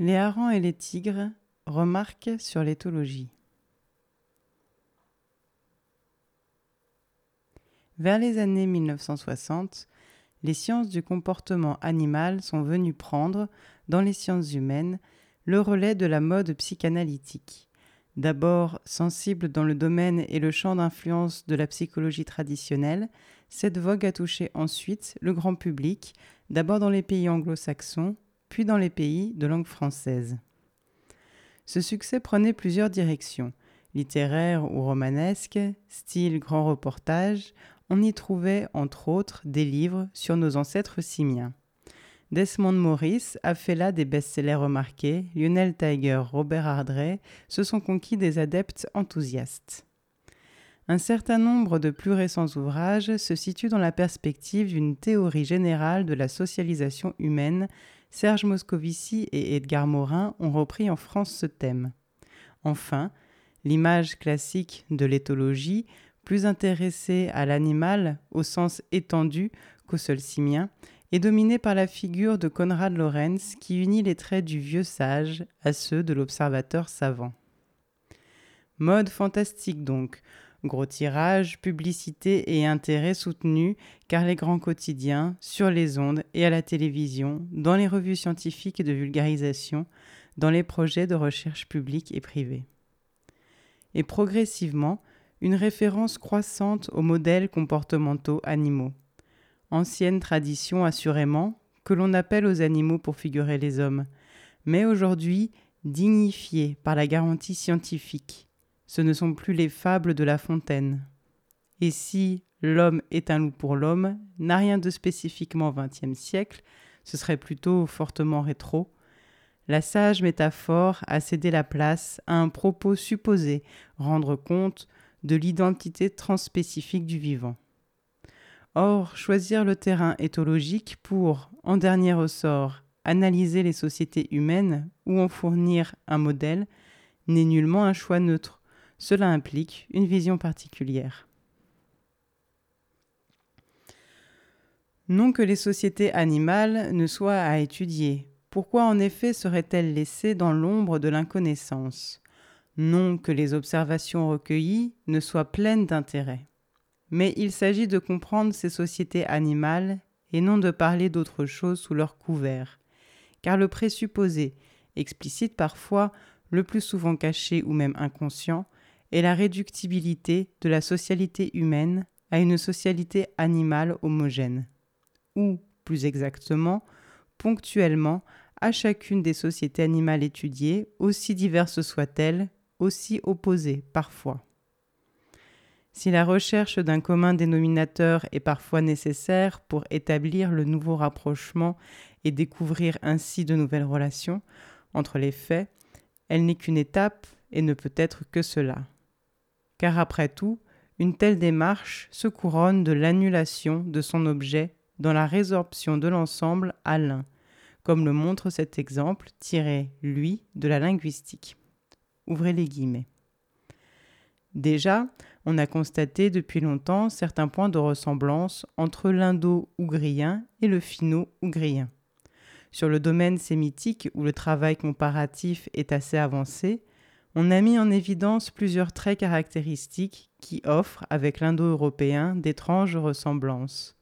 Les harengs et les tigres remarquent sur l'éthologie. Vers les années 1960, les sciences du comportement animal sont venues prendre, dans les sciences humaines, le relais de la mode psychanalytique. D'abord sensible dans le domaine et le champ d'influence de la psychologie traditionnelle, cette vogue a touché ensuite le grand public, d'abord dans les pays anglo-saxons, puis dans les pays de langue française. Ce succès prenait plusieurs directions, littéraires ou romanesques, style grand reportage, on y trouvait entre autres des livres sur nos ancêtres simiens. Desmond Morris a fait là des best-sellers remarqués, Lionel Tiger, Robert Ardrey se sont conquis des adeptes enthousiastes. Un certain nombre de plus récents ouvrages se situent dans la perspective d'une théorie générale de la socialisation humaine. Serge Moscovici et Edgar Morin ont repris en France ce thème. Enfin, l'image classique de l'éthologie plus intéressé à l'animal au sens étendu qu'au seul simien, est dominé par la figure de Konrad Lorenz qui unit les traits du vieux sage à ceux de l'observateur savant. Mode fantastique donc, gros tirage, publicité et intérêt soutenus car les grands quotidiens, sur les ondes et à la télévision, dans les revues scientifiques de vulgarisation, dans les projets de recherche publique et privée. Et progressivement, une référence croissante aux modèles comportementaux animaux. Ancienne tradition assurément, que l'on appelle aux animaux pour figurer les hommes, mais aujourd'hui dignifiée par la garantie scientifique. Ce ne sont plus les fables de La Fontaine. Et si l'homme est un loup pour l'homme n'a rien de spécifiquement XXe siècle, ce serait plutôt fortement rétro, la sage métaphore a cédé la place à un propos supposé rendre compte de l'identité transspécifique du vivant. Or, choisir le terrain éthologique pour, en dernier ressort, analyser les sociétés humaines ou en fournir un modèle n'est nullement un choix neutre. Cela implique une vision particulière. Non que les sociétés animales ne soient à étudier. Pourquoi en effet seraient-elles laissées dans l'ombre de l'inconnaissance? Non que les observations recueillies ne soient pleines d'intérêt. Mais il s'agit de comprendre ces sociétés animales et non de parler d'autre chose sous leur couvert. Car le présupposé, explicite parfois, le plus souvent caché ou même inconscient, est la réductibilité de la socialité humaine à une socialité animale homogène. Ou, plus exactement, ponctuellement, à chacune des sociétés animales étudiées, aussi diverses soient-elles, aussi opposés parfois. Si la recherche d'un commun dénominateur est parfois nécessaire pour établir le nouveau rapprochement et découvrir ainsi de nouvelles relations entre les faits, elle n'est qu'une étape et ne peut être que cela. Car après tout, une telle démarche se couronne de l'annulation de son objet dans la résorption de l'ensemble à l'un, comme le montre cet exemple tiré, lui, de la linguistique. Ouvrez les guillemets. Déjà, on a constaté depuis longtemps certains points de ressemblance entre l'indo-ougrien et le finno-ougrien. Sur le domaine sémitique où le travail comparatif est assez avancé, on a mis en évidence plusieurs traits caractéristiques qui offrent, avec l'indo-européen, d'étranges ressemblances.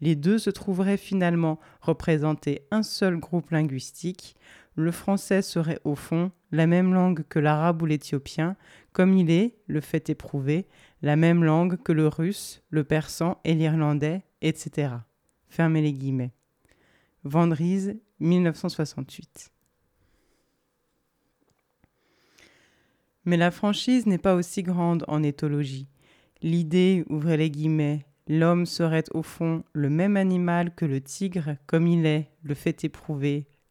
Les deux se trouveraient finalement représenter un seul groupe linguistique, le français serait au fond la même langue que l'arabe ou l'éthiopien, comme il est, le fait éprouvé, la même langue que le russe, le persan et l'irlandais, etc. Fermez les guillemets. Vendrise, 1968. Mais la franchise n'est pas aussi grande en éthologie. L'idée, ouvrez les guillemets, l'homme serait au fond le même animal que le tigre, comme il est, le fait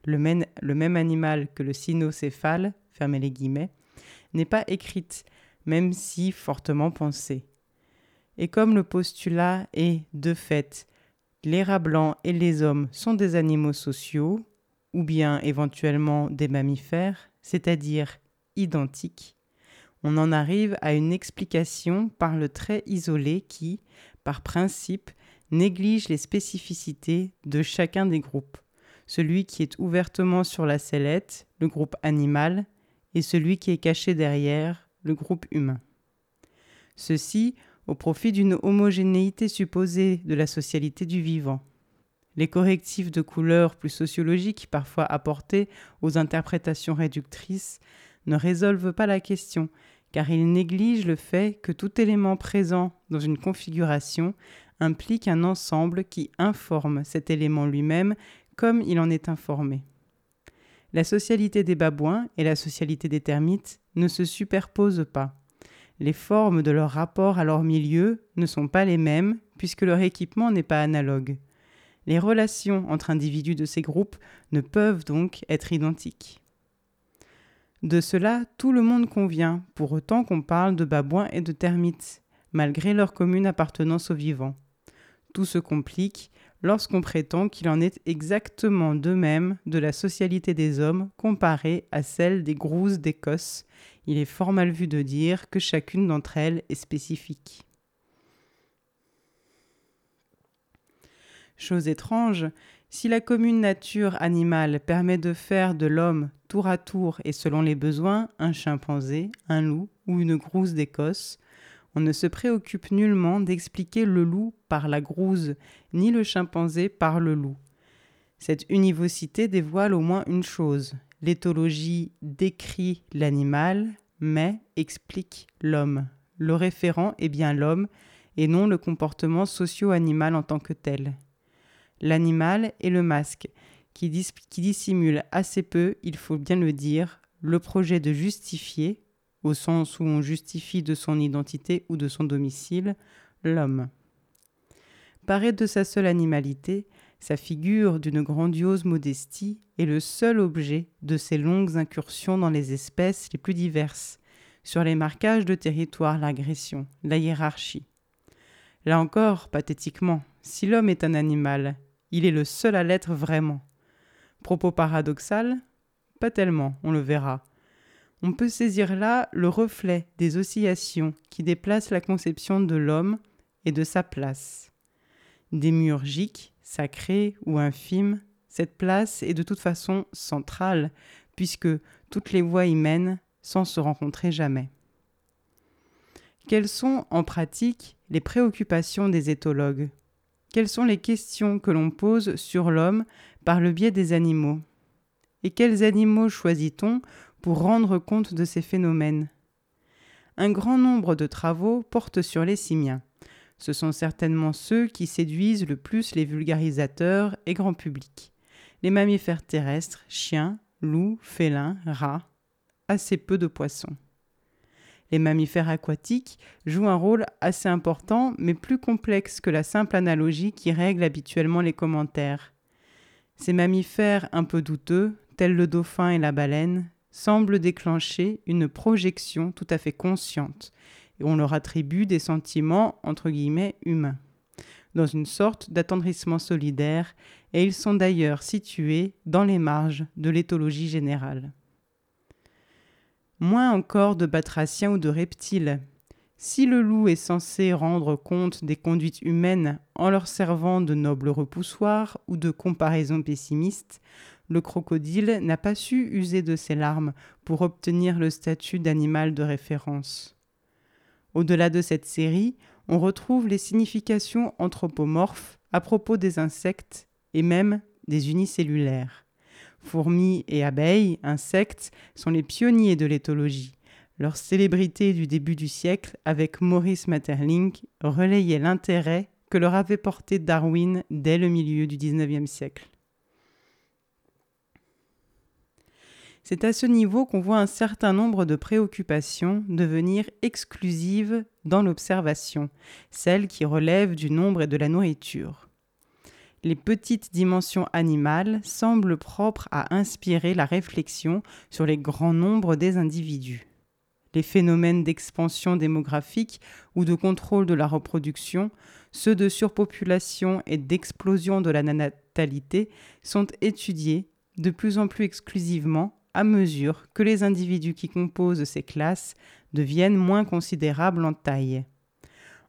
même, le même animal que le cynocéphale, fermez les guillemets, n'est pas écrite, même si fortement pensée. Et comme le postulat est, de fait, les rats blancs et les hommes sont des animaux sociaux, ou bien éventuellement des mammifères, c'est-à-dire identiques, on en arrive à une explication par le trait isolé qui, par principe, néglige les spécificités de chacun des groupes celui qui est ouvertement sur la sellette, le groupe animal, et celui qui est caché derrière, le groupe humain. Ceci au profit d'une homogénéité supposée de la socialité du vivant. Les correctifs de couleur plus sociologiques parfois apportés aux interprétations réductrices ne résolvent pas la question, car ils négligent le fait que tout élément présent dans une configuration implique un ensemble qui informe cet élément lui-même comme il en est informé. La socialité des babouins et la socialité des termites ne se superposent pas. Les formes de leur rapport à leur milieu ne sont pas les mêmes puisque leur équipement n'est pas analogue. Les relations entre individus de ces groupes ne peuvent donc être identiques. De cela, tout le monde convient, pour autant qu'on parle de babouins et de termites, malgré leur commune appartenance aux vivants. Tout se complique lorsqu'on prétend qu'il en est exactement de même de la socialité des hommes comparée à celle des grouses d'Écosse. Il est fort mal vu de dire que chacune d'entre elles est spécifique. Chose étrange, si la commune nature animale permet de faire de l'homme tour à tour et selon les besoins un chimpanzé, un loup ou une grouse d'Écosse, on ne se préoccupe nullement d'expliquer le loup par la grouse, ni le chimpanzé par le loup. Cette univocité dévoile au moins une chose. L'éthologie décrit l'animal, mais explique l'homme. Le référent est bien l'homme, et non le comportement socio-animal en tant que tel l'animal et le masque, qui, dissimule assez peu, il faut bien le dire, le projet de justifier, au sens où on justifie de son identité ou de son domicile, l'homme. Paré de sa seule animalité, sa figure d'une grandiose modestie est le seul objet de ses longues incursions dans les espèces les plus diverses, sur les marquages de territoire, l'agression, la hiérarchie. Là encore, pathétiquement, si l'homme est un animal, il est le seul à l'être vraiment. Propos paradoxal Pas tellement, on le verra. On peut saisir là le reflet des oscillations qui déplacent la conception de l'homme et de sa place. Démiurgique, sacré ou infime, cette place est de toute façon centrale, puisque toutes les voies y mènent sans se rencontrer jamais. Quelles sont, en pratique, les préoccupations des éthologues? Quelles sont les questions que l'on pose sur l'homme par le biais des animaux? Et quels animaux choisit-on pour rendre compte de ces phénomènes? Un grand nombre de travaux portent sur les simiens. Ce sont certainement ceux qui séduisent le plus les vulgarisateurs et grand public. Les mammifères terrestres, chiens, loups, félins, rats, assez peu de poissons. Les mammifères aquatiques jouent un rôle assez important, mais plus complexe que la simple analogie qui règle habituellement les commentaires. Ces mammifères un peu douteux, tels le dauphin et la baleine, semblent déclencher une projection tout à fait consciente, et on leur attribue des sentiments entre guillemets humains, dans une sorte d'attendrissement solidaire, et ils sont d'ailleurs situés dans les marges de l'éthologie générale moins encore de batraciens ou de reptiles. Si le loup est censé rendre compte des conduites humaines en leur servant de nobles repoussoirs ou de comparaisons pessimistes, le crocodile n'a pas su user de ses larmes pour obtenir le statut d'animal de référence. Au-delà de cette série, on retrouve les significations anthropomorphes à propos des insectes et même des unicellulaires. Fourmis et abeilles, insectes, sont les pionniers de l'éthologie. Leur célébrité du début du siècle, avec Maurice Maeterlinck, relayait l'intérêt que leur avait porté Darwin dès le milieu du XIXe siècle. C'est à ce niveau qu'on voit un certain nombre de préoccupations devenir exclusives dans l'observation, celles qui relèvent du nombre et de la nourriture les petites dimensions animales semblent propres à inspirer la réflexion sur les grands nombres des individus. Les phénomènes d'expansion démographique ou de contrôle de la reproduction, ceux de surpopulation et d'explosion de la natalité sont étudiés de plus en plus exclusivement à mesure que les individus qui composent ces classes deviennent moins considérables en taille.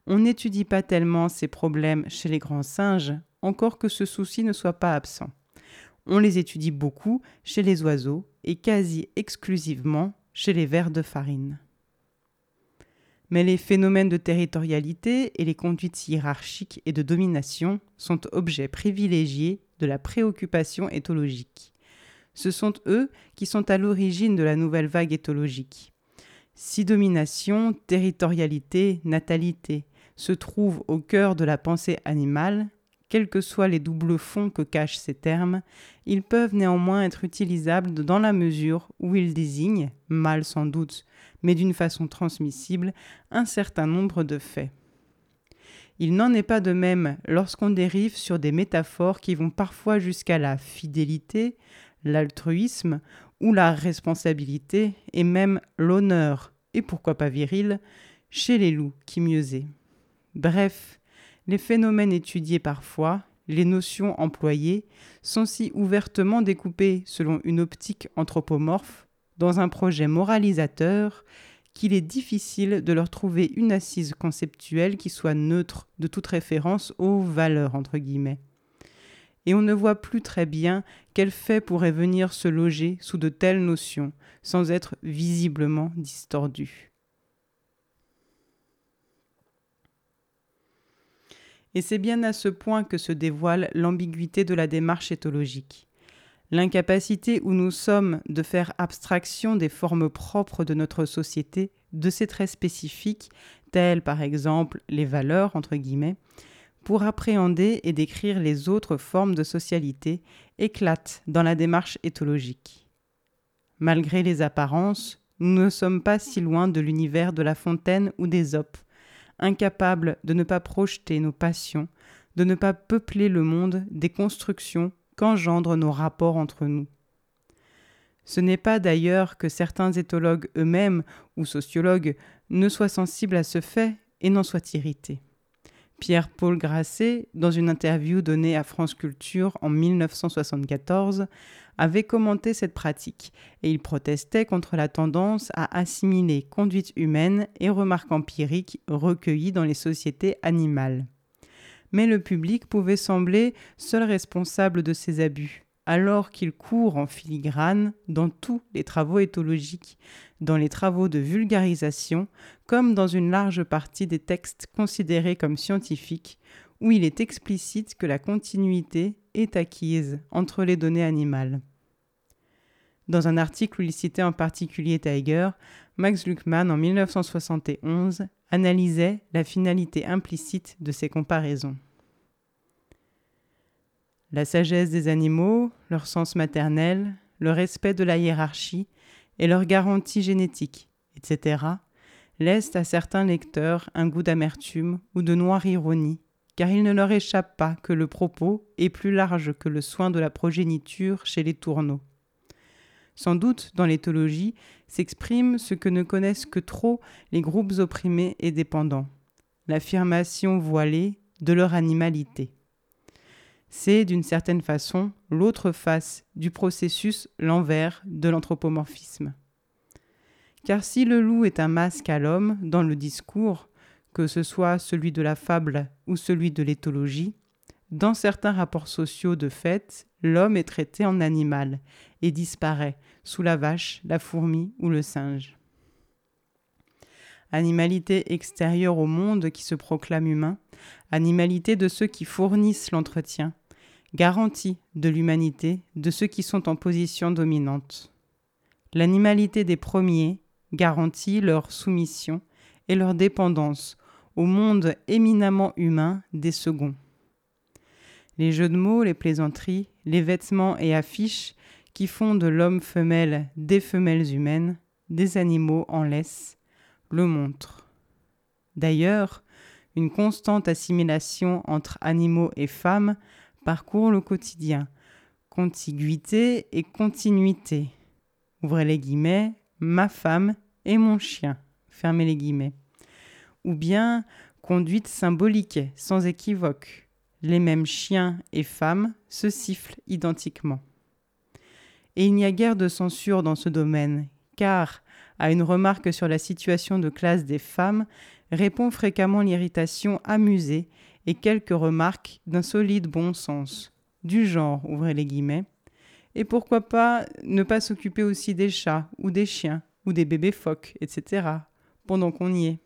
On n'étudie pas tellement ces problèmes chez les grands singes encore que ce souci ne soit pas absent. On les étudie beaucoup chez les oiseaux et quasi exclusivement chez les vers de farine. Mais les phénomènes de territorialité et les conduites hiérarchiques et de domination sont objets privilégiés de la préoccupation éthologique. Ce sont eux qui sont à l'origine de la nouvelle vague éthologique. Si domination, territorialité, natalité se trouvent au cœur de la pensée animale, quels que soient les doubles fonds que cachent ces termes, ils peuvent néanmoins être utilisables dans la mesure où ils désignent, mal sans doute, mais d'une façon transmissible, un certain nombre de faits. Il n'en est pas de même lorsqu'on dérive sur des métaphores qui vont parfois jusqu'à la fidélité, l'altruisme ou la responsabilité et même l'honneur, et pourquoi pas viril, chez les loups qui mieux est. Bref, les phénomènes étudiés parfois, les notions employées, sont si ouvertement découpées selon une optique anthropomorphe, dans un projet moralisateur, qu'il est difficile de leur trouver une assise conceptuelle qui soit neutre de toute référence aux valeurs entre guillemets et on ne voit plus très bien quel fait pourrait venir se loger sous de telles notions, sans être visiblement distordu. Et c'est bien à ce point que se dévoile l'ambiguïté de la démarche éthologique. L'incapacité où nous sommes de faire abstraction des formes propres de notre société, de ses traits spécifiques, tels par exemple les valeurs, entre guillemets, pour appréhender et décrire les autres formes de socialité éclate dans la démarche éthologique. Malgré les apparences, nous ne sommes pas si loin de l'univers de La Fontaine ou d'Ésope, incapables de ne pas projeter nos passions, de ne pas peupler le monde des constructions qu'engendrent nos rapports entre nous. Ce n'est pas d'ailleurs que certains éthologues eux-mêmes ou sociologues ne soient sensibles à ce fait et n'en soient irrités. Pierre-Paul Grasset, dans une interview donnée à France Culture en 1974, avait commenté cette pratique et il protestait contre la tendance à assimiler conduite humaine et remarques empiriques recueillies dans les sociétés animales. Mais le public pouvait sembler seul responsable de ces abus, alors qu'il court en filigrane dans tous les travaux éthologiques, dans les travaux de vulgarisation, comme dans une large partie des textes considérés comme scientifiques, où il est explicite que la continuité est acquise entre les données animales. Dans un article où il citait en particulier Tiger, Max Luckman en 1971 analysait la finalité implicite de ces comparaisons. La sagesse des animaux, leur sens maternel, le respect de la hiérarchie et leur garantie génétique, etc., laissent à certains lecteurs un goût d'amertume ou de noire ironie, car il ne leur échappe pas que le propos est plus large que le soin de la progéniture chez les tourneaux. Sans doute, dans l'éthologie, s'exprime ce que ne connaissent que trop les groupes opprimés et dépendants, l'affirmation voilée de leur animalité. C'est d'une certaine façon l'autre face du processus, l'envers de l'anthropomorphisme. Car si le loup est un masque à l'homme dans le discours, que ce soit celui de la fable ou celui de l'éthologie, dans certains rapports sociaux de fait, l'homme est traité en animal et disparaît sous la vache, la fourmi ou le singe. Animalité extérieure au monde qui se proclame humain, animalité de ceux qui fournissent l'entretien, garantie de l'humanité de ceux qui sont en position dominante. L'animalité des premiers garantit leur soumission et leur dépendance au monde éminemment humain des seconds. Les jeux de mots, les plaisanteries, les vêtements et affiches qui font de l'homme femelle des femelles humaines, des animaux en laisse, le montrent. D'ailleurs, une constante assimilation entre animaux et femmes parcourt le quotidien. Contiguïté et continuité. Ouvrez les guillemets, ma femme et mon chien. Fermez les guillemets. Ou bien conduite symbolique, sans équivoque. Les mêmes chiens et femmes se sifflent identiquement. Et il n'y a guère de censure dans ce domaine, car, à une remarque sur la situation de classe des femmes, répond fréquemment l'irritation amusée et quelques remarques d'un solide bon sens, du genre, ouvrez les guillemets, Et pourquoi pas ne pas s'occuper aussi des chats ou des chiens ou des bébés phoques, etc., pendant qu'on y est.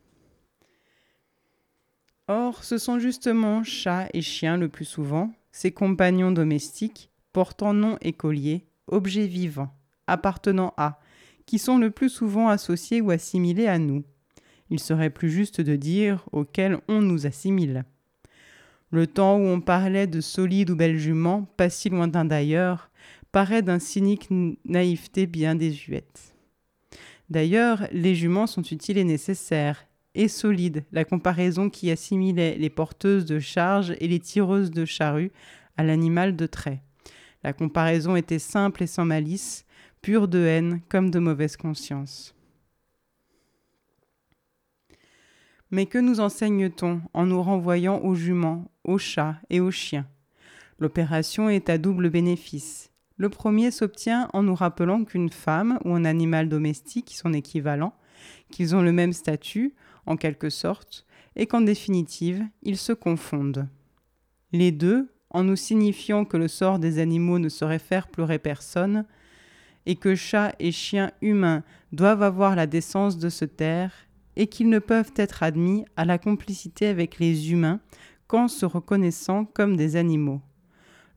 Or, ce sont justement chats et chiens le plus souvent, ces compagnons domestiques, portant nom écolier, objets vivants, appartenant à, qui sont le plus souvent associés ou assimilés à nous. Il serait plus juste de dire auxquels on nous assimile. Le temps où on parlait de solides ou belles juments, pas si lointain d'ailleurs, paraît d'un cynique naïveté bien désuète. D'ailleurs, les juments sont utiles et nécessaires, et solides, la comparaison qui assimilait les porteuses de charges et les tireuses de charrues à l'animal de trait. La comparaison était simple et sans malice, pure de haine comme de mauvaise conscience. Mais que nous enseigne-t-on en nous renvoyant aux juments, aux chats et aux chiens? L'opération est à double bénéfice. Le premier s'obtient en nous rappelant qu'une femme ou un animal domestique, son équivalent, qu'ils ont le même statut, en quelque sorte, et qu'en définitive, ils se confondent. Les deux, en nous signifiant que le sort des animaux ne saurait faire pleurer personne, et que chats et chiens humains doivent avoir la décence de se taire, et qu'ils ne peuvent être admis à la complicité avec les humains qu'en se reconnaissant comme des animaux.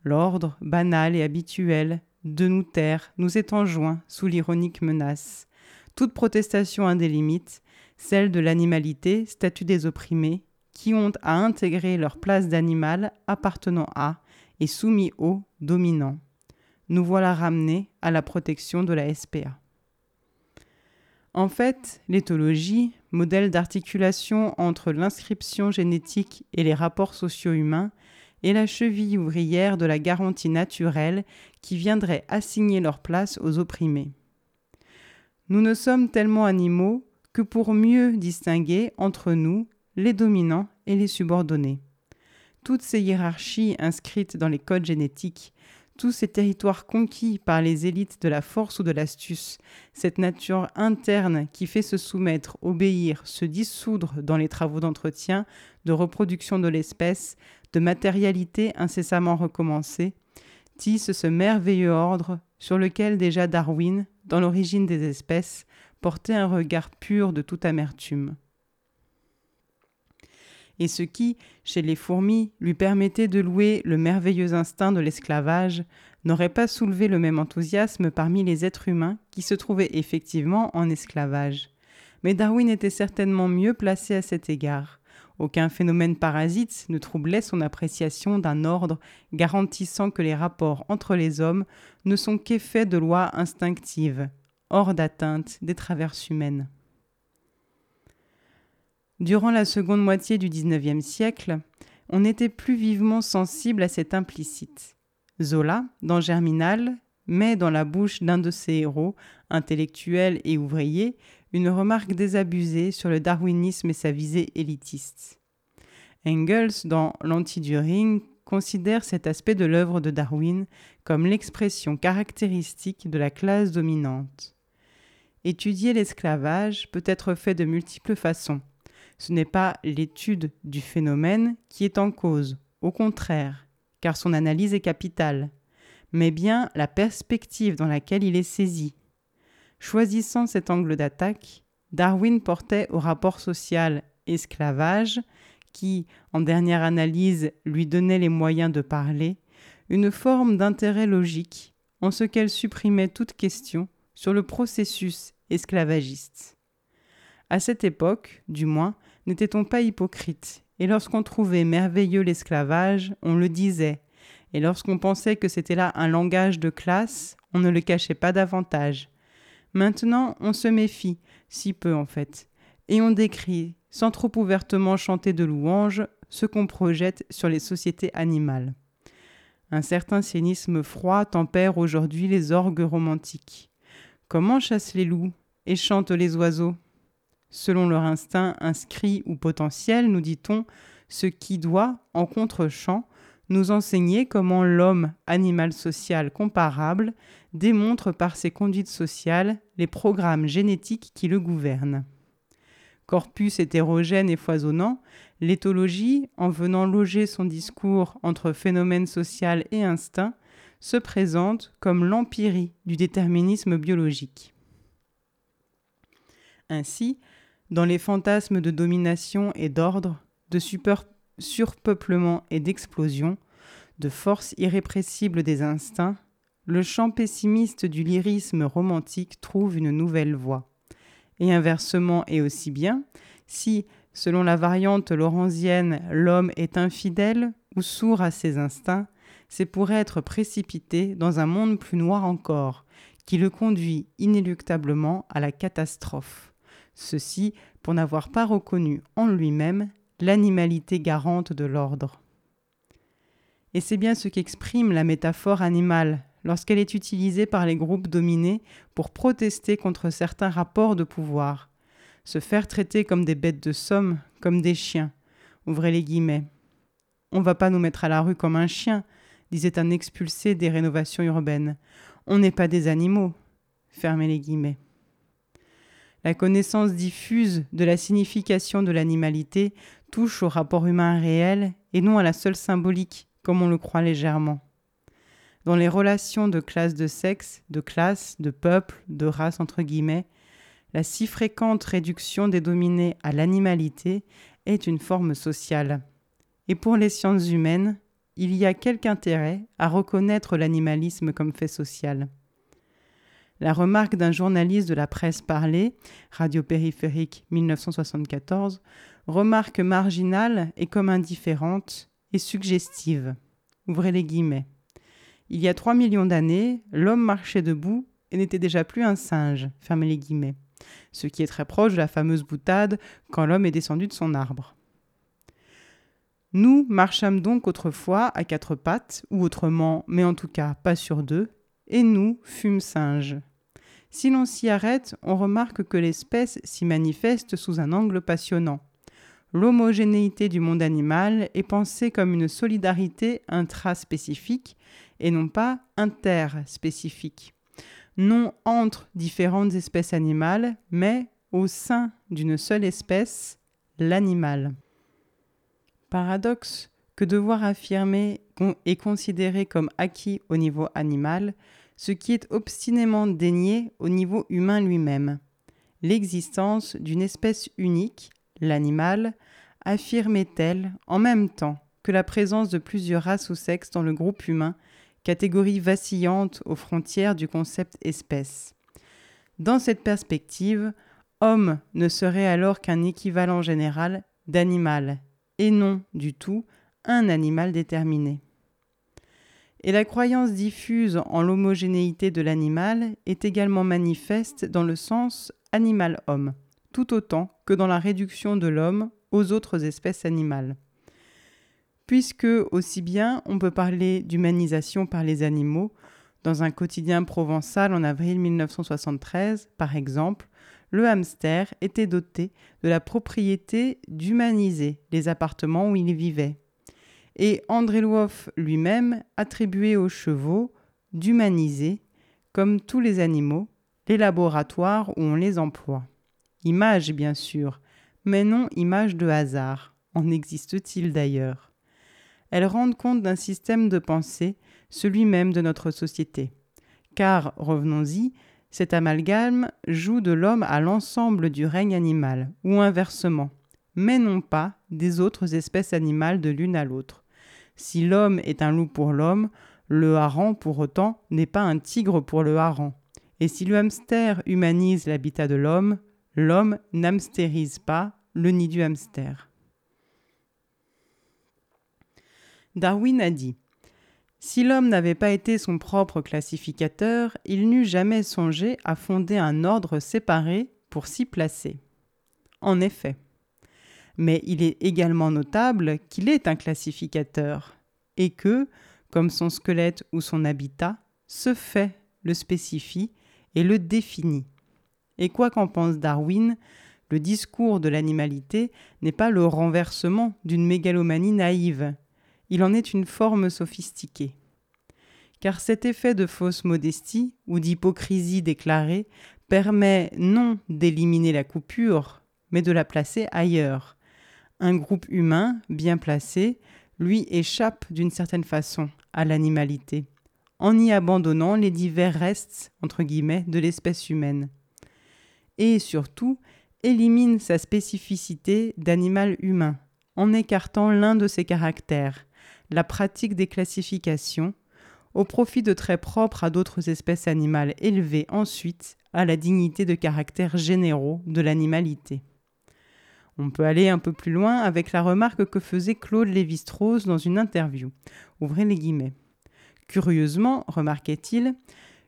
L'ordre, banal et habituel, de nous taire nous est enjoint sous l'ironique menace. Toute protestation a des limites, celle de l'animalité, statut des opprimés, qui ont à intégrer leur place d'animal appartenant à et soumis au dominant. Nous voilà ramenés à la protection de la SPA. En fait, l'éthologie, modèle d'articulation entre l'inscription génétique et les rapports socio-humains, est la cheville ouvrière de la garantie naturelle qui viendrait assigner leur place aux opprimés. Nous ne sommes tellement animaux que pour mieux distinguer entre nous les dominants et les subordonnés. Toutes ces hiérarchies inscrites dans les codes génétiques, tous ces territoires conquis par les élites de la force ou de l'astuce, cette nature interne qui fait se soumettre, obéir, se dissoudre dans les travaux d'entretien, de reproduction de l'espèce, de matérialité incessamment recommencée, tisse ce merveilleux ordre sur lequel déjà Darwin, dans l'origine des espèces, portait un regard pur de toute amertume et ce qui, chez les fourmis, lui permettait de louer le merveilleux instinct de l'esclavage, n'aurait pas soulevé le même enthousiasme parmi les êtres humains qui se trouvaient effectivement en esclavage. Mais Darwin était certainement mieux placé à cet égard. Aucun phénomène parasite ne troublait son appréciation d'un ordre garantissant que les rapports entre les hommes ne sont qu'effets de lois instinctives, hors d'atteinte des traverses humaines. Durant la seconde moitié du XIXe siècle, on était plus vivement sensible à cet implicite. Zola, dans Germinal, met dans la bouche d'un de ses héros, intellectuel et ouvrier, une remarque désabusée sur le darwinisme et sa visée élitiste. Engels, dans L'Anti-During, considère cet aspect de l'œuvre de Darwin comme l'expression caractéristique de la classe dominante. Étudier l'esclavage peut être fait de multiples façons ce n'est pas l'étude du phénomène qui est en cause, au contraire, car son analyse est capitale, mais bien la perspective dans laquelle il est saisi. Choisissant cet angle d'attaque, Darwin portait au rapport social esclavage, qui, en dernière analyse, lui donnait les moyens de parler, une forme d'intérêt logique, en ce qu'elle supprimait toute question sur le processus esclavagiste. À cette époque, du moins, N'était-on pas hypocrite Et lorsqu'on trouvait merveilleux l'esclavage, on le disait. Et lorsqu'on pensait que c'était là un langage de classe, on ne le cachait pas davantage. Maintenant, on se méfie, si peu en fait, et on décrit, sans trop ouvertement chanter de louanges, ce qu'on projette sur les sociétés animales. Un certain cynisme froid tempère aujourd'hui les orgues romantiques. Comment chassent les loups et chantent les oiseaux? Selon leur instinct inscrit ou potentiel, nous dit-on, ce qui doit, en contre-champ, nous enseigner comment l'homme, animal social comparable, démontre par ses conduites sociales les programmes génétiques qui le gouvernent. Corpus hétérogène et foisonnant, l'éthologie, en venant loger son discours entre phénomène social et instinct, se présente comme l'empirie du déterminisme biologique. Ainsi, dans les fantasmes de domination et d'ordre, de surpeuplement et d'explosion, de force irrépressible des instincts, le champ pessimiste du lyrisme romantique trouve une nouvelle voie. Et inversement et aussi bien, si, selon la variante laurenzienne, l'homme est infidèle ou sourd à ses instincts, c'est pour être précipité dans un monde plus noir encore, qui le conduit inéluctablement à la catastrophe. Ceci pour n'avoir pas reconnu en lui-même l'animalité garante de l'ordre. Et c'est bien ce qu'exprime la métaphore animale lorsqu'elle est utilisée par les groupes dominés pour protester contre certains rapports de pouvoir, se faire traiter comme des bêtes de somme, comme des chiens. Ouvrez les guillemets. On va pas nous mettre à la rue comme un chien, disait un expulsé des rénovations urbaines. On n'est pas des animaux. Fermez les guillemets. La connaissance diffuse de la signification de l'animalité touche au rapport humain réel et non à la seule symbolique, comme on le croit légèrement. Dans les relations de classe de sexe, de classe, de peuple, de race entre guillemets, la si fréquente réduction des dominés à l'animalité est une forme sociale. Et pour les sciences humaines, il y a quelque intérêt à reconnaître l'animalisme comme fait social. La remarque d'un journaliste de la presse parlée, Radio Périphérique 1974, remarque marginale et comme indifférente et suggestive. Ouvrez les guillemets. Il y a trois millions d'années, l'homme marchait debout et n'était déjà plus un singe. Fermez les guillemets. Ce qui est très proche de la fameuse boutade quand l'homme est descendu de son arbre. Nous marchâmes donc autrefois à quatre pattes, ou autrement, mais en tout cas pas sur deux, et nous fûmes singes. Si l'on s'y arrête, on remarque que l'espèce s'y manifeste sous un angle passionnant. L'homogénéité du monde animal est pensée comme une solidarité intraspécifique et non pas interspécifique. Non entre différentes espèces animales, mais au sein d'une seule espèce, l'animal. Paradoxe que devoir affirmer et considérer comme acquis au niveau animal ce qui est obstinément dénié au niveau humain lui-même. L'existence d'une espèce unique, l'animal, affirmait-elle en même temps que la présence de plusieurs races ou sexes dans le groupe humain, catégorie vacillante aux frontières du concept espèce? Dans cette perspective, homme ne serait alors qu'un équivalent général d'animal et non du tout un animal déterminé. Et la croyance diffuse en l'homogénéité de l'animal est également manifeste dans le sens animal-homme, tout autant que dans la réduction de l'homme aux autres espèces animales. Puisque aussi bien on peut parler d'humanisation par les animaux, dans un quotidien provençal en avril 1973, par exemple, le hamster était doté de la propriété d'humaniser les appartements où il vivait. Et André Lwoff lui-même attribuait aux chevaux d'humaniser, comme tous les animaux, les laboratoires où on les emploie. Image, bien sûr, mais non image de hasard. En existe-t-il d'ailleurs? Elles rendent compte d'un système de pensée, celui même de notre société. Car, revenons-y, cet amalgame joue de l'homme à l'ensemble du règne animal, ou inversement, mais non pas des autres espèces animales de l'une à l'autre. Si l'homme est un loup pour l'homme, le hareng, pour autant, n'est pas un tigre pour le hareng. Et si le hamster humanise l'habitat de l'homme, l'homme n'hamstérise pas le nid du hamster. Darwin a dit Si l'homme n'avait pas été son propre classificateur, il n'eût jamais songé à fonder un ordre séparé pour s'y placer. En effet mais il est également notable qu'il est un classificateur et que, comme son squelette ou son habitat, ce fait le spécifie et le définit. Et quoi qu'en pense Darwin, le discours de l'animalité n'est pas le renversement d'une mégalomanie naïve, il en est une forme sophistiquée. Car cet effet de fausse modestie ou d'hypocrisie déclarée permet non d'éliminer la coupure, mais de la placer ailleurs, un groupe humain bien placé, lui, échappe d'une certaine façon à l'animalité, en y abandonnant les divers restes, entre guillemets, de l'espèce humaine. Et surtout, élimine sa spécificité d'animal humain, en écartant l'un de ses caractères, la pratique des classifications, au profit de traits propres à d'autres espèces animales élevées ensuite à la dignité de caractères généraux de l'animalité. On peut aller un peu plus loin avec la remarque que faisait Claude Lévi-Strauss dans une interview. Ouvrez les guillemets. Curieusement, remarquait-il,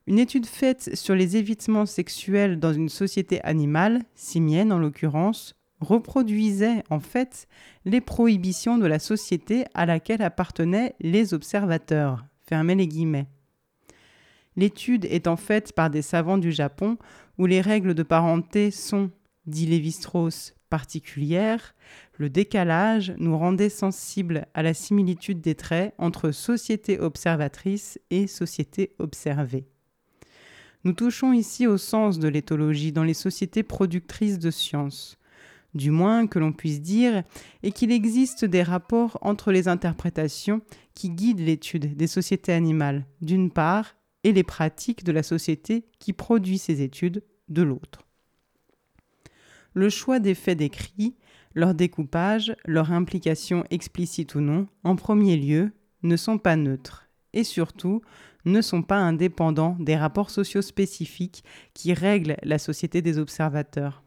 une étude faite sur les évitements sexuels dans une société animale, simienne en l'occurrence, reproduisait en fait les prohibitions de la société à laquelle appartenaient les observateurs. Fermez les guillemets. L'étude en faite par des savants du Japon où les règles de parenté sont, dit Lévi-Strauss, particulières, le décalage nous rendait sensibles à la similitude des traits entre société observatrice et société observée. Nous touchons ici au sens de l'éthologie dans les sociétés productrices de sciences. Du moins que l'on puisse dire, et qu'il existe des rapports entre les interprétations qui guident l'étude des sociétés animales, d'une part, et les pratiques de la société qui produit ces études, de l'autre le choix des faits décrits, leur découpage, leur implication explicite ou non, en premier lieu, ne sont pas neutres et surtout ne sont pas indépendants des rapports sociaux spécifiques qui règlent la société des observateurs.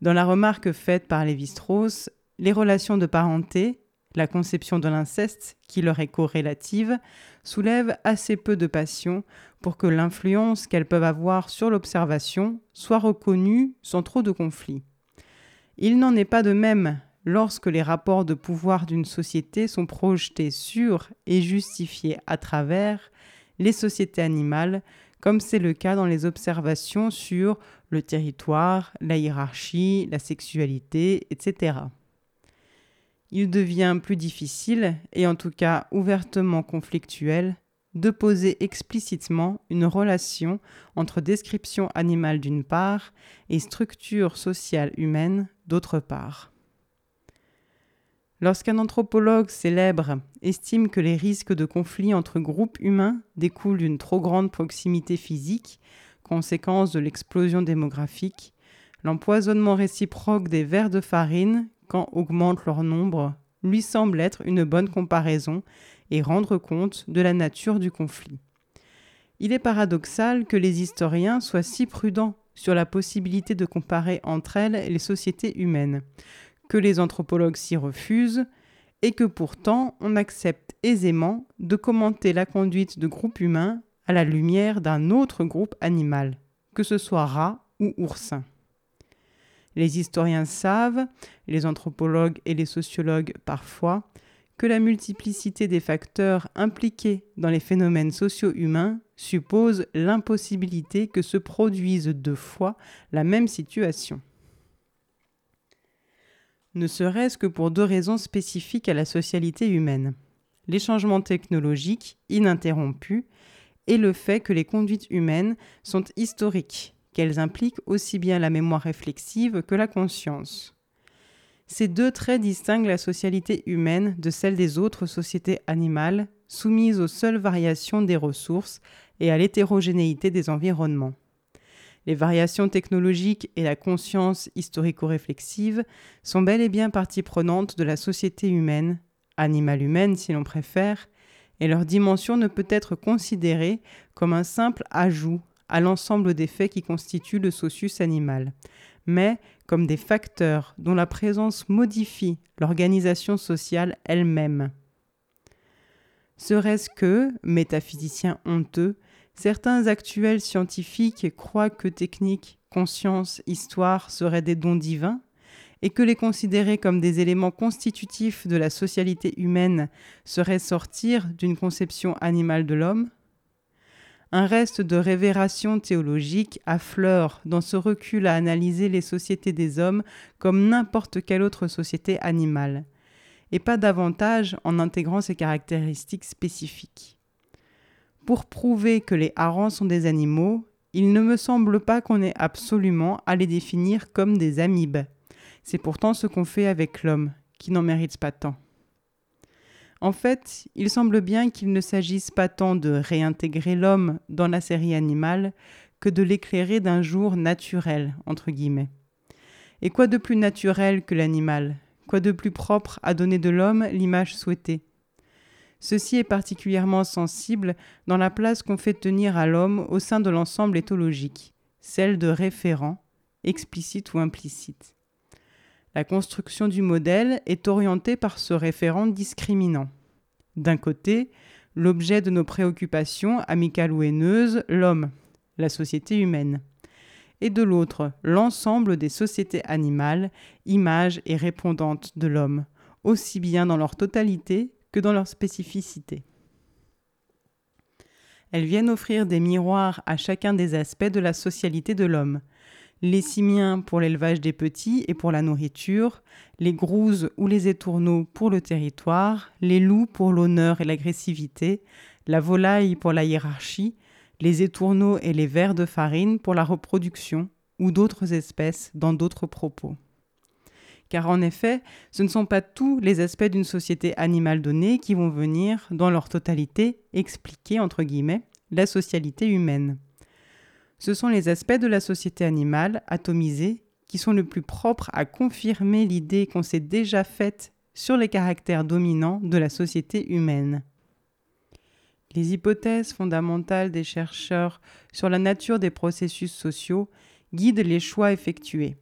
Dans la remarque faite par Lévi-Strauss, les relations de parenté, la conception de l'inceste, qui leur est corrélative, soulèvent assez peu de passion pour que l'influence qu'elles peuvent avoir sur l'observation soit reconnue sans trop de conflits. Il n'en est pas de même lorsque les rapports de pouvoir d'une société sont projetés sur et justifiés à travers les sociétés animales, comme c'est le cas dans les observations sur le territoire, la hiérarchie, la sexualité, etc. Il devient plus difficile, et en tout cas ouvertement conflictuel, de poser explicitement une relation entre description animale d'une part et structure sociale humaine d'autre part. Lorsqu'un anthropologue célèbre estime que les risques de conflit entre groupes humains découlent d'une trop grande proximité physique, conséquence de l'explosion démographique, l'empoisonnement réciproque des vers de farine, quand augmente leur nombre, lui semble être une bonne comparaison et rendre compte de la nature du conflit. Il est paradoxal que les historiens soient si prudents sur la possibilité de comparer entre elles les sociétés humaines, que les anthropologues s'y refusent, et que pourtant on accepte aisément de commenter la conduite de groupes humains à la lumière d'un autre groupe animal, que ce soit rat ou oursin. Les historiens savent, les anthropologues et les sociologues parfois, que la multiplicité des facteurs impliqués dans les phénomènes socio-humains suppose l'impossibilité que se produise deux fois la même situation. Ne serait-ce que pour deux raisons spécifiques à la socialité humaine. Les changements technologiques ininterrompus et le fait que les conduites humaines sont historiques, qu'elles impliquent aussi bien la mémoire réflexive que la conscience. Ces deux traits distinguent la socialité humaine de celle des autres sociétés animales, soumises aux seules variations des ressources et à l'hétérogénéité des environnements. Les variations technologiques et la conscience historico-réflexive sont bel et bien partie prenante de la société humaine, animale humaine si l'on préfère, et leur dimension ne peut être considérée comme un simple ajout à l'ensemble des faits qui constituent le socius animal, mais comme des facteurs dont la présence modifie l'organisation sociale elle-même. Serait-ce que, métaphysiciens honteux, certains actuels scientifiques croient que technique, conscience, histoire seraient des dons divins et que les considérer comme des éléments constitutifs de la socialité humaine serait sortir d'une conception animale de l'homme un reste de révération théologique affleure dans ce recul à analyser les sociétés des hommes comme n'importe quelle autre société animale, et pas davantage en intégrant ses caractéristiques spécifiques. Pour prouver que les harengs sont des animaux, il ne me semble pas qu'on ait absolument à les définir comme des amibes. C'est pourtant ce qu'on fait avec l'homme, qui n'en mérite pas tant. En fait, il semble bien qu'il ne s'agisse pas tant de réintégrer l'homme dans la série animale que de l'éclairer d'un jour naturel, entre guillemets. Et quoi de plus naturel que l'animal? Quoi de plus propre à donner de l'homme l'image souhaitée? Ceci est particulièrement sensible dans la place qu'on fait tenir à l'homme au sein de l'ensemble éthologique, celle de référent, explicite ou implicite. La construction du modèle est orientée par ce référent discriminant. D'un côté, l'objet de nos préoccupations, amicales ou haineuses, l'homme, la société humaine. Et de l'autre, l'ensemble des sociétés animales, images et répondantes de l'homme, aussi bien dans leur totalité que dans leur spécificité. Elles viennent offrir des miroirs à chacun des aspects de la socialité de l'homme. Les simiens pour l'élevage des petits et pour la nourriture, les grouses ou les étourneaux pour le territoire, les loups pour l'honneur et l'agressivité, la volaille pour la hiérarchie, les étourneaux et les vers de farine pour la reproduction, ou d'autres espèces dans d'autres propos car en effet, ce ne sont pas tous les aspects d'une société animale donnée qui vont venir, dans leur totalité, expliquer, entre guillemets, la socialité humaine. Ce sont les aspects de la société animale, atomisés, qui sont le plus propres à confirmer l'idée qu'on s'est déjà faite sur les caractères dominants de la société humaine. Les hypothèses fondamentales des chercheurs sur la nature des processus sociaux guident les choix effectués.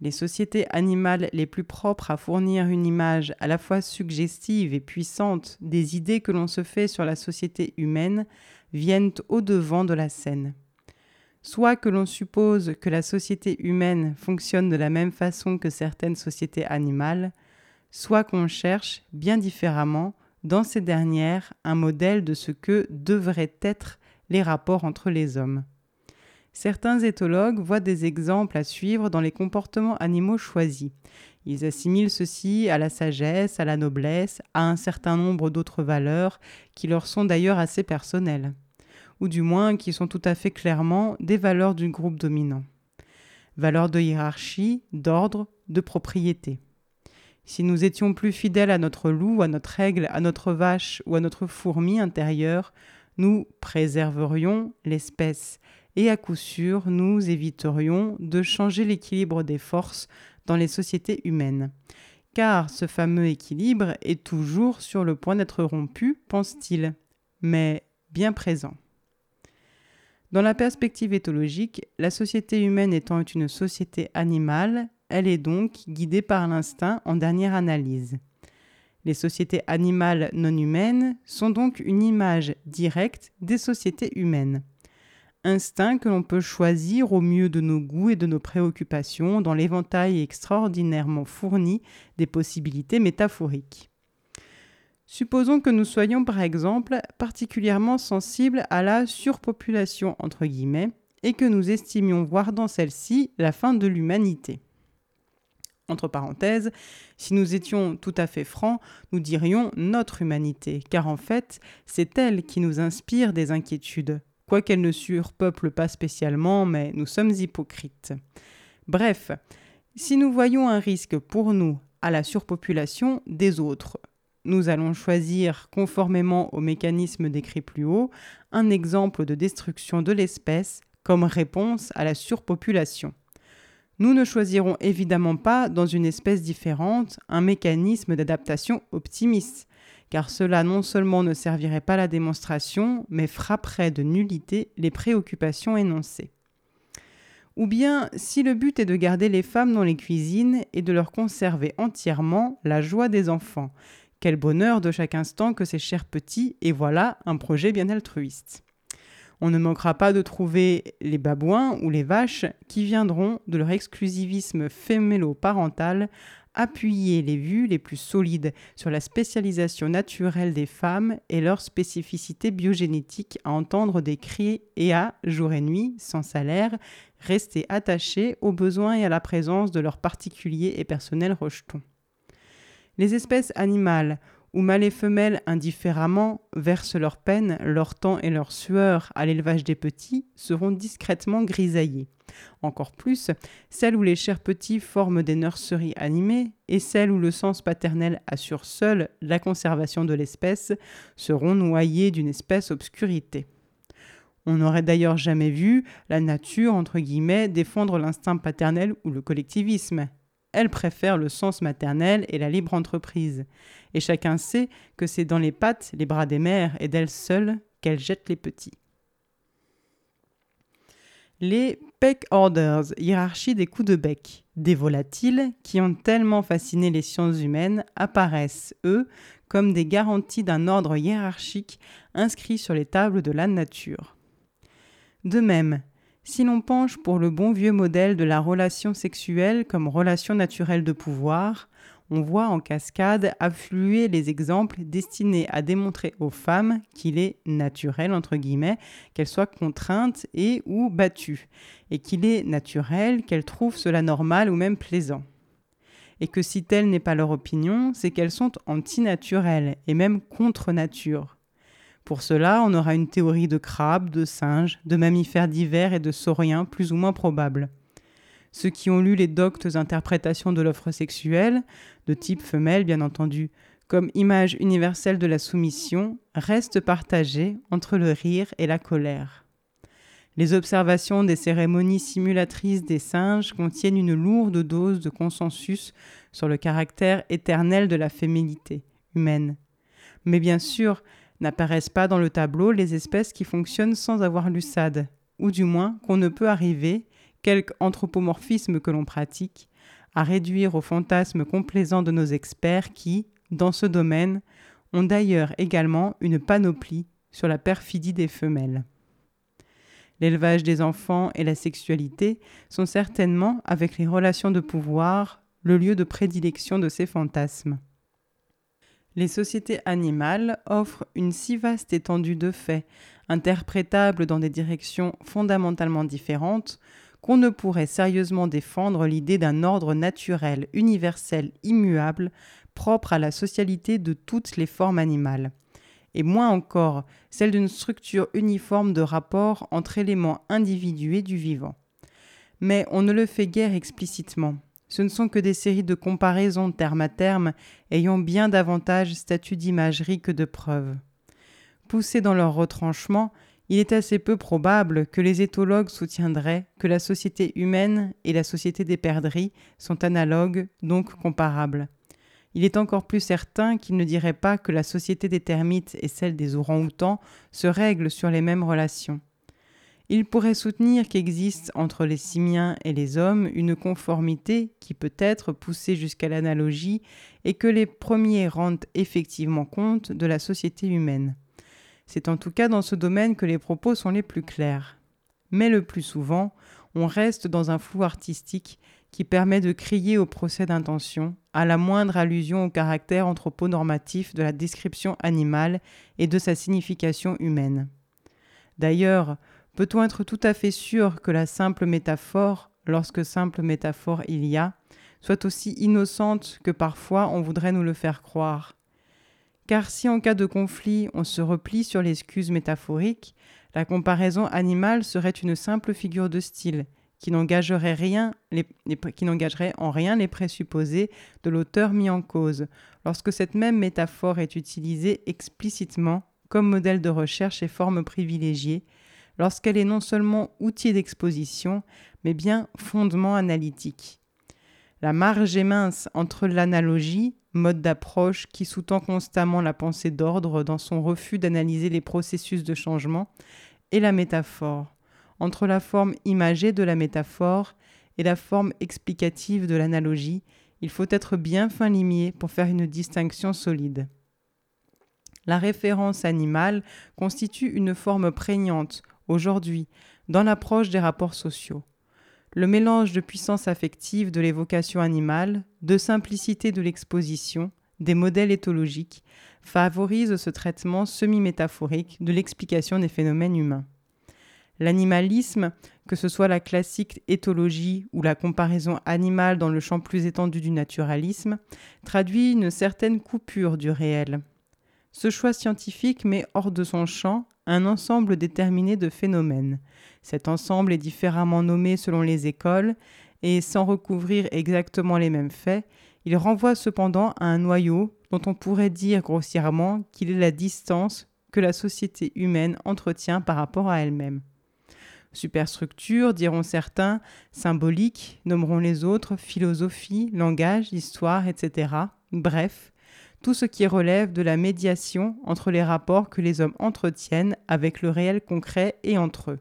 Les sociétés animales les plus propres à fournir une image à la fois suggestive et puissante des idées que l'on se fait sur la société humaine viennent au-devant de la scène. Soit que l'on suppose que la société humaine fonctionne de la même façon que certaines sociétés animales, soit qu'on cherche, bien différemment, dans ces dernières, un modèle de ce que devraient être les rapports entre les hommes. Certains éthologues voient des exemples à suivre dans les comportements animaux choisis. Ils assimilent ceci à la sagesse, à la noblesse, à un certain nombre d'autres valeurs qui leur sont d'ailleurs assez personnelles, ou du moins qui sont tout à fait clairement des valeurs du groupe dominant. Valeurs de hiérarchie, d'ordre, de propriété. Si nous étions plus fidèles à notre loup, à notre aigle, à notre vache ou à notre fourmi intérieure, nous préserverions l'espèce et à coup sûr nous éviterions de changer l'équilibre des forces dans les sociétés humaines. Car ce fameux équilibre est toujours sur le point d'être rompu, pense-t-il, mais bien présent. Dans la perspective éthologique, la société humaine étant une société animale, elle est donc guidée par l'instinct en dernière analyse. Les sociétés animales non humaines sont donc une image directe des sociétés humaines instinct que l'on peut choisir au mieux de nos goûts et de nos préoccupations dans l'éventail extraordinairement fourni des possibilités métaphoriques. Supposons que nous soyons par exemple particulièrement sensibles à la surpopulation entre guillemets et que nous estimions voir dans celle-ci la fin de l'humanité. Entre parenthèses, si nous étions tout à fait francs, nous dirions notre humanité, car en fait, c'est elle qui nous inspire des inquiétudes, quoiqu'elle ne surpeuple pas spécialement, mais nous sommes hypocrites. Bref, si nous voyons un risque pour nous à la surpopulation des autres, nous allons choisir, conformément au mécanisme décrit plus haut, un exemple de destruction de l'espèce comme réponse à la surpopulation. Nous ne choisirons évidemment pas, dans une espèce différente, un mécanisme d'adaptation optimiste, car cela non seulement ne servirait pas à la démonstration, mais frapperait de nullité les préoccupations énoncées. Ou bien, si le but est de garder les femmes dans les cuisines et de leur conserver entièrement la joie des enfants, quel bonheur de chaque instant que ces chers petits, et voilà un projet bien altruiste. On ne manquera pas de trouver les babouins ou les vaches qui viendront de leur exclusivisme fémélo-parental appuyer les vues les plus solides sur la spécialisation naturelle des femmes et leur spécificité biogénétique à entendre des cris et à, jour et nuit, sans salaire, rester attachés aux besoins et à la présence de leurs particuliers et personnels rejetons. Les espèces animales où mâles et femelles indifféremment versent leur peine, leur temps et leur sueur à l'élevage des petits, seront discrètement grisaillées. Encore plus, celles où les chers petits forment des nurseries animées et celles où le sens paternel assure seul la conservation de l'espèce seront noyées d'une espèce obscurité. On n'aurait d'ailleurs jamais vu la nature, entre guillemets, défendre l'instinct paternel ou le collectivisme. Elle préfère le sens maternel et la libre entreprise. Et chacun sait que c'est dans les pattes, les bras des mères et d'elles seules qu'elle jette les petits. Les peck orders, hiérarchie des coups de bec, des volatiles qui ont tellement fasciné les sciences humaines, apparaissent, eux, comme des garanties d'un ordre hiérarchique inscrit sur les tables de la nature. De même, si l'on penche pour le bon vieux modèle de la relation sexuelle comme relation naturelle de pouvoir, on voit en cascade affluer les exemples destinés à démontrer aux femmes qu'il est naturel, entre guillemets, qu'elles soient contraintes et ou battues, et qu'il est naturel qu'elles trouvent cela normal ou même plaisant. Et que si telle n'est pas leur opinion, c'est qu'elles sont antinaturelles et même contre nature. Pour cela, on aura une théorie de crabes, de singes, de mammifères divers et de sauriens plus ou moins probables. Ceux qui ont lu les doctes interprétations de l'offre sexuelle, de type femelle bien entendu, comme image universelle de la soumission, restent partagés entre le rire et la colère. Les observations des cérémonies simulatrices des singes contiennent une lourde dose de consensus sur le caractère éternel de la féminité humaine. Mais bien sûr, N'apparaissent pas dans le tableau les espèces qui fonctionnent sans avoir l'USAD, ou du moins qu'on ne peut arriver, quelque anthropomorphisme que l'on pratique, à réduire au fantasme complaisant de nos experts qui, dans ce domaine, ont d'ailleurs également une panoplie sur la perfidie des femelles. L'élevage des enfants et la sexualité sont certainement, avec les relations de pouvoir, le lieu de prédilection de ces fantasmes. Les sociétés animales offrent une si vaste étendue de faits, interprétables dans des directions fondamentalement différentes, qu'on ne pourrait sérieusement défendre l'idée d'un ordre naturel, universel, immuable, propre à la socialité de toutes les formes animales, et moins encore celle d'une structure uniforme de rapport entre éléments individués du vivant. Mais on ne le fait guère explicitement. Ce ne sont que des séries de comparaisons terme à terme ayant bien davantage statut d'imagerie que de preuves. Poussés dans leur retranchement, il est assez peu probable que les éthologues soutiendraient que la société humaine et la société des perdrix sont analogues, donc comparables. Il est encore plus certain qu'ils ne diraient pas que la société des termites et celle des orang-outans se règlent sur les mêmes relations. Il pourrait soutenir qu'existe entre les simiens et les hommes une conformité qui peut être poussée jusqu'à l'analogie et que les premiers rendent effectivement compte de la société humaine. C'est en tout cas dans ce domaine que les propos sont les plus clairs. Mais le plus souvent, on reste dans un flou artistique qui permet de crier au procès d'intention à la moindre allusion au caractère anthroponormatif de la description animale et de sa signification humaine. D'ailleurs, Peut-on être tout à fait sûr que la simple métaphore, lorsque simple métaphore il y a, soit aussi innocente que parfois on voudrait nous le faire croire? Car si en cas de conflit on se replie sur l'excuse métaphorique, la comparaison animale serait une simple figure de style qui n'engagerait en rien les présupposés de l'auteur mis en cause, lorsque cette même métaphore est utilisée explicitement comme modèle de recherche et forme privilégiée, lorsqu'elle est non seulement outil d'exposition, mais bien fondement analytique. La marge est mince entre l'analogie, mode d'approche qui sous-tend constamment la pensée d'ordre dans son refus d'analyser les processus de changement, et la métaphore, entre la forme imagée de la métaphore et la forme explicative de l'analogie, il faut être bien fin limier pour faire une distinction solide. La référence animale constitue une forme prégnante aujourd'hui, dans l'approche des rapports sociaux. Le mélange de puissance affective de l'évocation animale, de simplicité de l'exposition, des modèles éthologiques, favorise ce traitement semi-métaphorique de l'explication des phénomènes humains. L'animalisme, que ce soit la classique éthologie ou la comparaison animale dans le champ plus étendu du naturalisme, traduit une certaine coupure du réel. Ce choix scientifique met hors de son champ un ensemble déterminé de phénomènes. Cet ensemble est différemment nommé selon les écoles, et sans recouvrir exactement les mêmes faits, il renvoie cependant à un noyau dont on pourrait dire grossièrement qu'il est la distance que la société humaine entretient par rapport à elle-même. Superstructure, diront certains, symbolique, nommeront les autres, philosophie, langage, histoire, etc. Bref, tout ce qui relève de la médiation entre les rapports que les hommes entretiennent avec le réel concret et entre eux.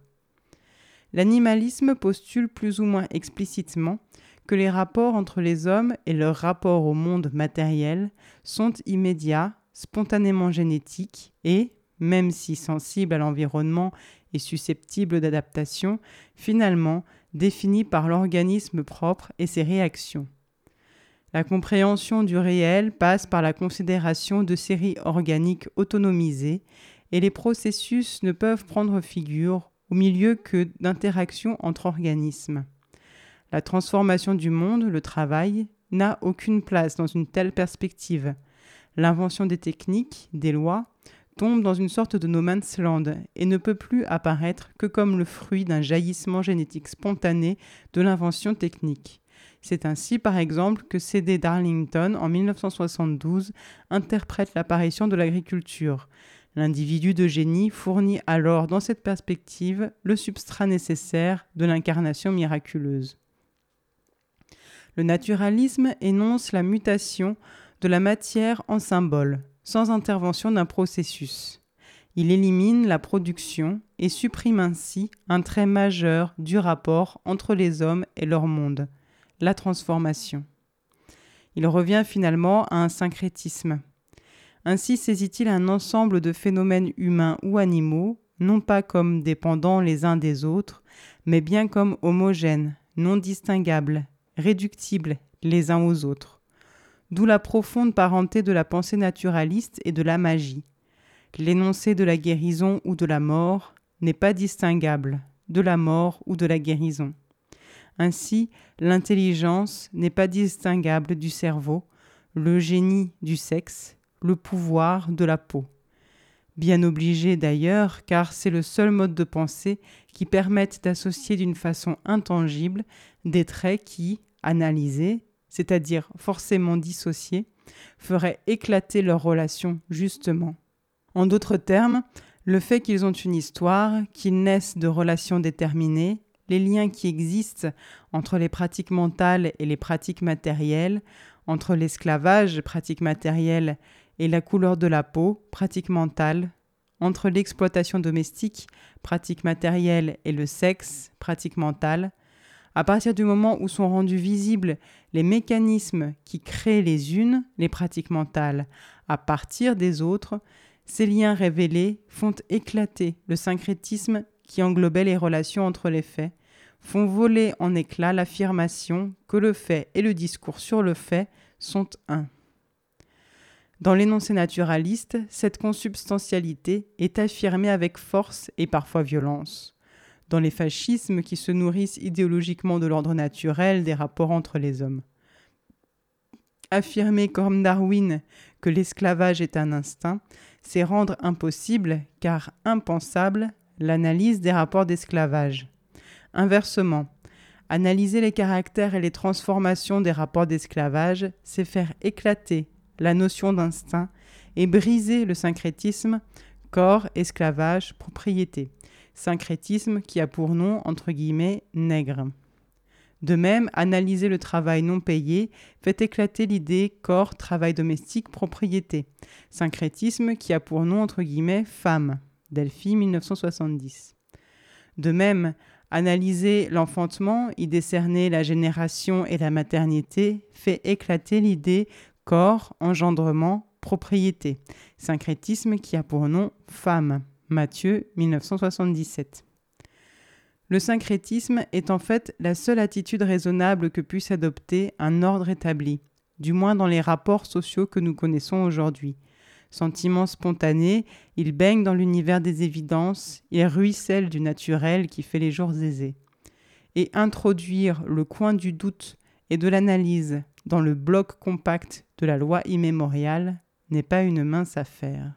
L'animalisme postule plus ou moins explicitement que les rapports entre les hommes et leur rapport au monde matériel sont immédiats, spontanément génétiques et, même si sensibles à l'environnement et susceptibles d'adaptation, finalement définis par l'organisme propre et ses réactions. La compréhension du réel passe par la considération de séries organiques autonomisées et les processus ne peuvent prendre figure au milieu que d'interactions entre organismes. La transformation du monde, le travail, n'a aucune place dans une telle perspective. L'invention des techniques, des lois, tombe dans une sorte de no man's land et ne peut plus apparaître que comme le fruit d'un jaillissement génétique spontané de l'invention technique. C'est ainsi, par exemple, que C.D. Darlington, en 1972, interprète l'apparition de l'agriculture. L'individu de génie fournit alors, dans cette perspective, le substrat nécessaire de l'incarnation miraculeuse. Le naturalisme énonce la mutation de la matière en symbole, sans intervention d'un processus. Il élimine la production et supprime ainsi un trait majeur du rapport entre les hommes et leur monde, la transformation. Il revient finalement à un syncrétisme. Ainsi saisit-il un ensemble de phénomènes humains ou animaux, non pas comme dépendants les uns des autres, mais bien comme homogènes, non distinguables, réductibles les uns aux autres d'où la profonde parenté de la pensée naturaliste et de la magie. L'énoncé de la guérison ou de la mort n'est pas distinguable de la mort ou de la guérison. Ainsi, l'intelligence n'est pas distinguable du cerveau, le génie du sexe, le pouvoir de la peau. Bien obligé d'ailleurs, car c'est le seul mode de pensée qui permette d'associer d'une façon intangible des traits qui, analysés, c'est-à-dire forcément dissociés, ferait éclater leur relation justement. En d'autres termes, le fait qu'ils ont une histoire, qu'ils naissent de relations déterminées, les liens qui existent entre les pratiques mentales et les pratiques matérielles, entre l'esclavage, pratique matérielle, et la couleur de la peau, pratique mentale, entre l'exploitation domestique, pratique matérielle, et le sexe, pratique mentale, à partir du moment où sont rendus visibles les mécanismes qui créent les unes, les pratiques mentales, à partir des autres, ces liens révélés font éclater le syncrétisme qui englobait les relations entre les faits, font voler en éclats l'affirmation que le fait et le discours sur le fait sont un. Dans l'énoncé naturaliste, cette consubstantialité est affirmée avec force et parfois violence dans les fascismes qui se nourrissent idéologiquement de l'ordre naturel des rapports entre les hommes. Affirmer comme Darwin que l'esclavage est un instinct, c'est rendre impossible, car impensable, l'analyse des rapports d'esclavage. Inversement, analyser les caractères et les transformations des rapports d'esclavage, c'est faire éclater la notion d'instinct et briser le syncrétisme corps, esclavage, propriété syncrétisme qui a pour nom, entre guillemets, nègre. De même, analyser le travail non payé fait éclater l'idée corps, travail domestique, propriété. Syncrétisme qui a pour nom, entre guillemets, femme. Delphi, 1970. De même, analyser l'enfantement, y décerner la génération et la maternité, fait éclater l'idée corps, engendrement, propriété. Syncrétisme qui a pour nom femme. Matthieu 1977. Le syncrétisme est en fait la seule attitude raisonnable que puisse adopter un ordre établi, du moins dans les rapports sociaux que nous connaissons aujourd'hui. Sentiment spontané, il baigne dans l'univers des évidences, il ruisselle du naturel qui fait les jours aisés. et introduire le coin du doute et de l'analyse dans le bloc compact de la loi immémoriale n'est pas une mince affaire.